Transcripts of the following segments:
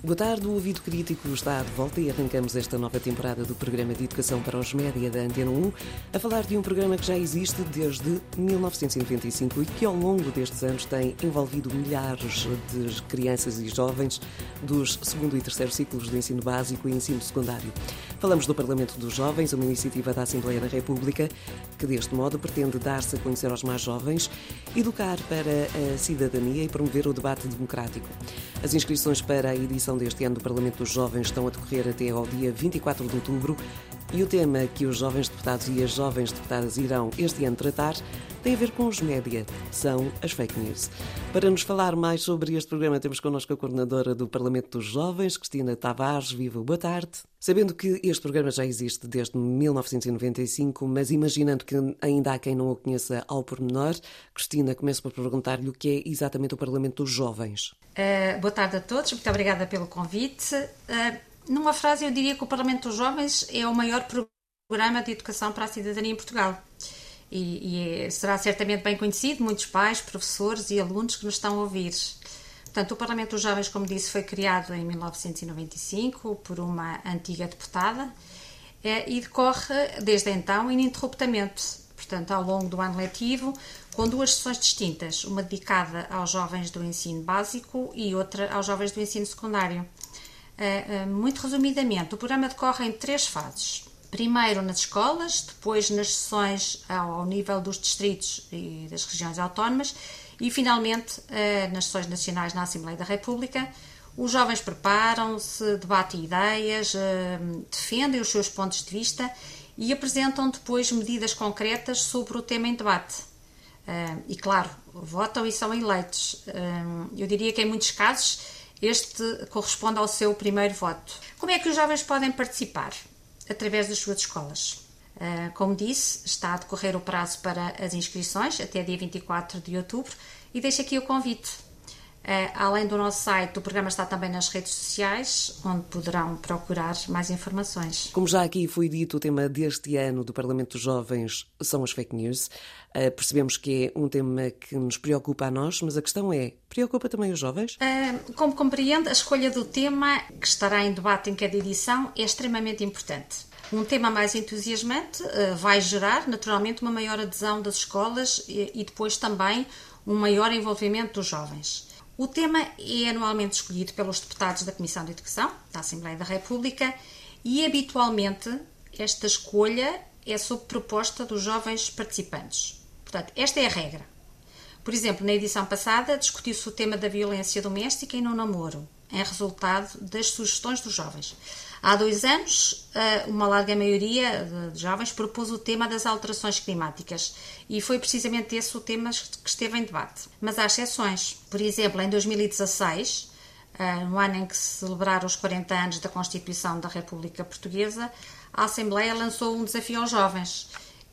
Boa tarde, o Ouvido Crítico está de volta e arrancamos esta nova temporada do programa de Educação para os Média da Antena 1 a falar de um programa que já existe desde 1995 e que ao longo destes anos tem envolvido milhares de crianças e jovens dos segundo e terceiro ciclos de ensino básico e ensino secundário. Falamos do Parlamento dos Jovens, uma iniciativa da Assembleia da República que deste modo pretende dar-se a conhecer aos mais jovens, educar para a cidadania e promover o debate democrático. As inscrições para a edição deste ano do Parlamento dos Jovens estão a decorrer até ao dia 24 de outubro e o tema que os jovens deputados e as jovens deputadas irão este ano tratar tem a ver com os média, são as fake news. Para nos falar mais sobre este programa, temos connosco a coordenadora do Parlamento dos Jovens, Cristina Tavares. Viva, boa tarde. Sabendo que este programa já existe desde 1995, mas imaginando que ainda há quem não o conheça ao pormenor, Cristina, começo por perguntar-lhe o que é exatamente o Parlamento dos Jovens. Uh, boa tarde a todos, muito obrigada pelo convite. Uh, numa frase, eu diria que o Parlamento dos Jovens é o maior programa de educação para a cidadania em Portugal. E, e é, será certamente bem conhecido, muitos pais, professores e alunos que nos estão a ouvir. Portanto, o Parlamento dos Jovens, como disse, foi criado em 1995 por uma antiga deputada é, e decorre desde então ininterruptamente. Portanto, ao longo do ano letivo, com duas sessões distintas, uma dedicada aos jovens do ensino básico e outra aos jovens do ensino secundário. É, é, muito resumidamente, o programa decorre em três fases. Primeiro nas escolas, depois nas sessões ao nível dos distritos e das regiões autónomas e, finalmente, é, nas sessões nacionais na Assembleia da República. Os jovens preparam-se, debatem ideias, defendem os seus pontos de vista e apresentam depois medidas concretas sobre o tema em debate. E, claro, votam e são eleitos. Eu diria que, em muitos casos, este corresponde ao seu primeiro voto. Como é que os jovens podem participar? Através das suas escolas. Ah, como disse, está a decorrer o prazo para as inscrições até dia 24 de outubro e deixo aqui o convite. Ah, além do nosso site, o programa está também nas redes sociais, onde poderão procurar mais informações. Como já aqui foi dito, o tema deste ano do Parlamento dos Jovens são as fake news. Uh, percebemos que é um tema que nos preocupa a nós, mas a questão é: preocupa também os jovens? Uh, como compreende, a escolha do tema que estará em debate em cada edição é extremamente importante. Um tema mais entusiasmante uh, vai gerar, naturalmente, uma maior adesão das escolas e, e depois também um maior envolvimento dos jovens. O tema é anualmente escolhido pelos deputados da Comissão de Educação da Assembleia da República e habitualmente esta escolha é sob proposta dos jovens participantes. Portanto, esta é a regra. Por exemplo, na edição passada discutiu-se o tema da violência doméstica e no namoro, em resultado das sugestões dos jovens. Há dois anos, eh, uma larga maioria de jovens propôs o tema das alterações climáticas e foi precisamente esse o tema que esteve em debate. Mas há exceções. Por exemplo, em 2016, eh, no ano em que se celebraram os 40 anos da Constituição da República Portuguesa, a Assembleia lançou um desafio aos jovens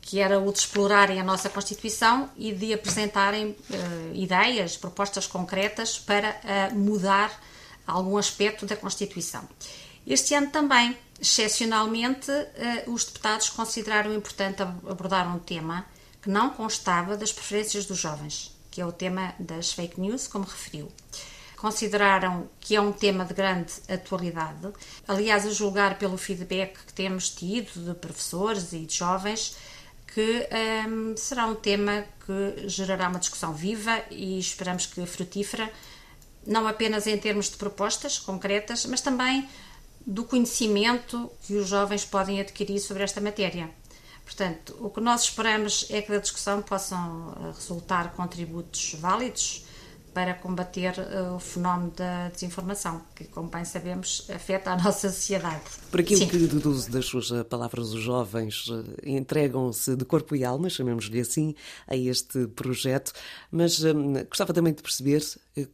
que era o de explorarem a nossa Constituição e de apresentarem uh, ideias, propostas concretas para uh, mudar algum aspecto da Constituição. Este ano também, excepcionalmente, uh, os deputados consideraram importante abordar um tema que não constava das preferências dos jovens, que é o tema das fake news, como referiu. Consideraram que é um tema de grande atualidade. Aliás, a julgar pelo feedback que temos tido de professores e de jovens, que um, será um tema que gerará uma discussão viva e esperamos que frutífera, não apenas em termos de propostas concretas, mas também do conhecimento que os jovens podem adquirir sobre esta matéria. Portanto, o que nós esperamos é que da discussão possam eh, resultar contributos válidos para combater uh, o fenómeno da desinformação, que, como bem sabemos, afeta a nossa sociedade. Por aquilo Sim. que deduzo das suas eh, palavras, os jovens uh, entregam-se de corpo e alma, chamemos-lhe assim, a este projeto, mas um, gostava também de perceber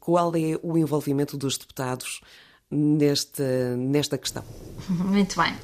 qual é o envolvimento dos deputados nesta, nesta questão. Muito bem.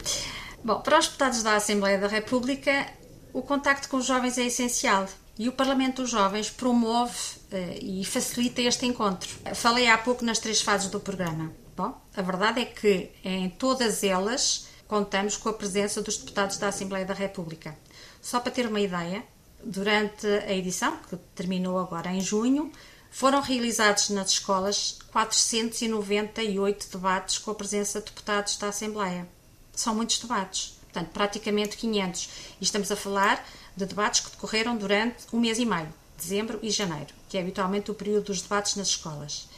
Bom, para os deputados da Assembleia da República, o contacto com os jovens é essencial e o Parlamento dos Jovens promove e facilita este encontro. Falei há pouco nas três fases do programa. Bom, a verdade é que em todas elas contamos com a presença dos deputados da Assembleia da República. Só para ter uma ideia, durante a edição, que terminou agora em junho, Foram realizados nas escolas 498 debates com a presença de deputados da Assembleia. São muitos debates, portanto, praticamente 500. E estamos a falar de debates que decorreram durante um mês e meio, dezembro e janeiro, que é habitualmente o período dos debates nas escolas.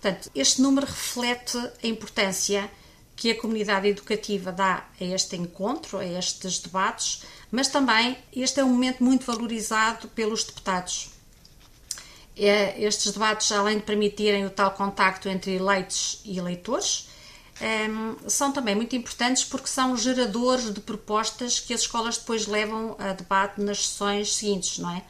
Portanto, este número reflete a importância que a comunidade educativa dá a este encontro, a estes debates, mas também este é um momento muito valorizado pelos deputados. É, estes debates, além de permitirem o tal contacto entre eleitos e eleitores, é, são também muito importantes porque são geradores de propostas que as escolas depois levam a debate nas sessões seguintes, não é?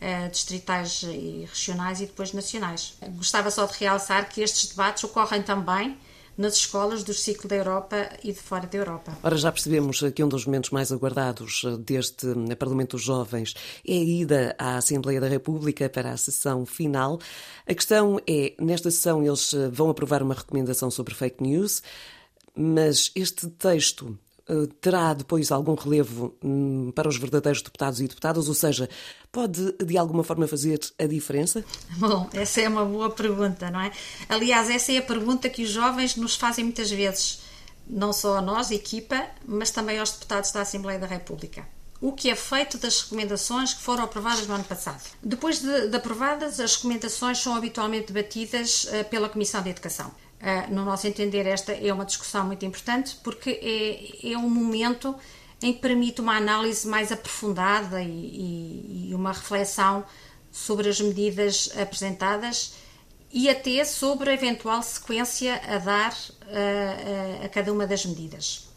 É distritais e regionais e depois nacionais. Gostava só de realçar que estes debates ocorrem também nas escolas do ciclo da Europa e de fora da Europa. Ora, já percebemos que um dos momentos mais aguardados eh, deste eh, Parlamento dos Jovens é a ida à Assembleia da República para a sessão final. A questão é, nesta sessão eles eh, vão aprovar uma recomendação sobre fake news, mas este texto eh, terá depois algum relevo hum, para os verdadeiros deputados e deputadas? Ou seja, pode de alguma forma fazer a diferença? Bom, essa é uma boa pergunta, não é? Aliás, essa é a pergunta que os jovens nos fazem muitas vezes, não só a nós, equipa, mas também aos deputados da Assembleia da República. O que é feito das recomendações que foram aprovadas no ano passado? Depois de, de aprovadas, as recomendações são habitualmente debatidas uh, pela Comissão de Educação. Uh, no nosso entender, esta é uma discussão muito importante porque é, é um momento em que permite uma análise mais aprofundada e, e, e uma reflexão sobre as medidas apresentadas e até sobre a eventual sequência a dar uh, a cada uma das medidas.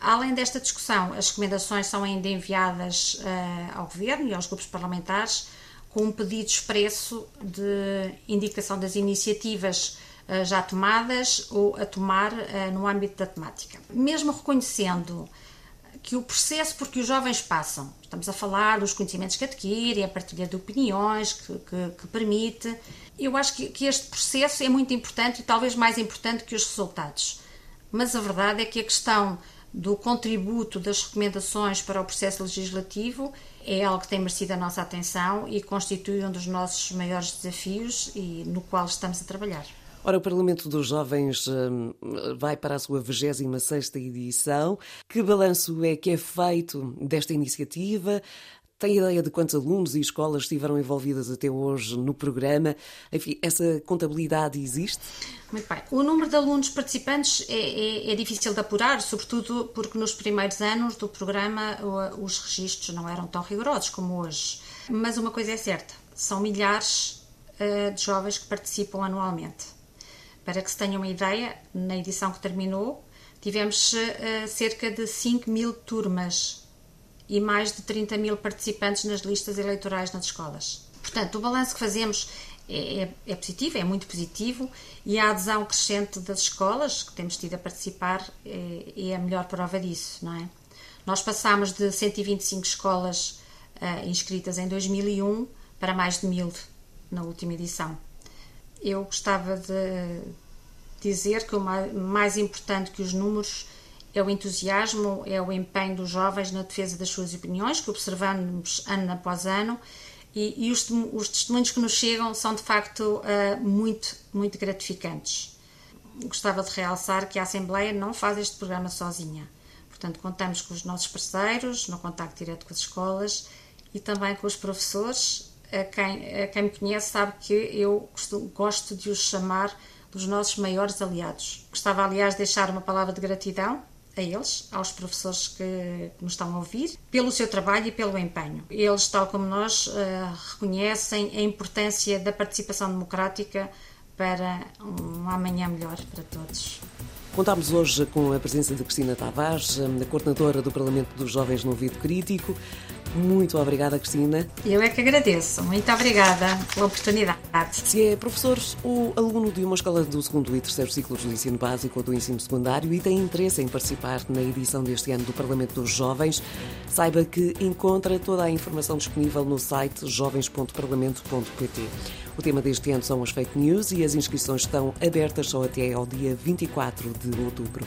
Além desta discussão, as recomendações são ainda enviadas uh, ao Governo e aos grupos parlamentares com um pedido expresso de indicação das iniciativas eh, já tomadas ou a tomar eh, no âmbito da temática. Mesmo reconhecendo que o processo por que os jovens passam, estamos a falar dos conhecimentos que adquirem, a partilha de opiniões que, que, que permite, eu acho que, que este processo é muito importante e talvez mais importante que os resultados. Mas a verdade é que a questão do contributo das recomendações para o processo legislativo é algo que tem merecido a nossa atenção e constitui um dos nossos maiores desafios e no qual estamos a trabalhar. Ora, o Parlamento dos Jovens hum, vai para a sua 26 edição. Que balanço é que é feito desta iniciativa? Tem ideia de quantos alunos e escolas estiveram envolvidas até hoje no programa? Enfim, essa contabilidade existe? Muito bem. O número de alunos participantes é, é, é, difícil de apurar, sobretudo porque nos primeiros anos do programa os registros não eram tão rigorosos como hoje. Mas uma coisa é certa: são milhares uh, de jovens que participam anualmente. Para que se tenham uma ideia, na edição que terminou, tivemos uh, cerca de 5 mil turmas e mais de 30 mil participantes nas listas eleitorais nas escolas. Portanto, o balanço que fazemos é, é, é, positivo, é muito positivo e a adesão crescente das escolas que temos tido a participar é, é a melhor prova disso, não é? Nós passámos de 125 escolas uh, inscritas em 2001 para mais de mil na última edição eu gostava de dizer que o mais importante que os números é o entusiasmo, é o empenho dos jovens na defesa das suas opiniões, que observamos ano após ano, e, e os, os, testemunhos que nos chegam são de facto uh, muito, muito gratificantes. Gostava de realçar que a Assembleia não faz este programa sozinha. Portanto, contamos com os nossos parceiros, no contacto direto com as escolas e também com os professores quem, quem me conhece sabe que eu gosto de os chamar dos nossos maiores aliados. Gostava, aliás, de deixar uma palavra de gratidão a eles, aos professores que nos estão a ouvir, pelo seu trabalho e pelo empenho. Eles, tal como nós, eh, reconhecem a importância da participação democrática para um amanhã melhor para todos. Contámos hoje com a presença de Cristina Tavares, a coordenadora do Parlamento dos Jovens no Ouvido Crítico. Muito obrigada, Cristina. Eu é que agradeço. Muito obrigada pela oportunidade. Se é professor ou aluno de uma escola do segundo e terceiro ciclos do ensino básico ou do ensino secundário e tem interesse em participar na edição deste ano do Parlamento dos Jovens, saiba que encontra toda a informação disponível no site jovens.parlamento.pt. O tema deste ano são as fake news e as inscrições estão abertas só até ao dia 24 de outubro.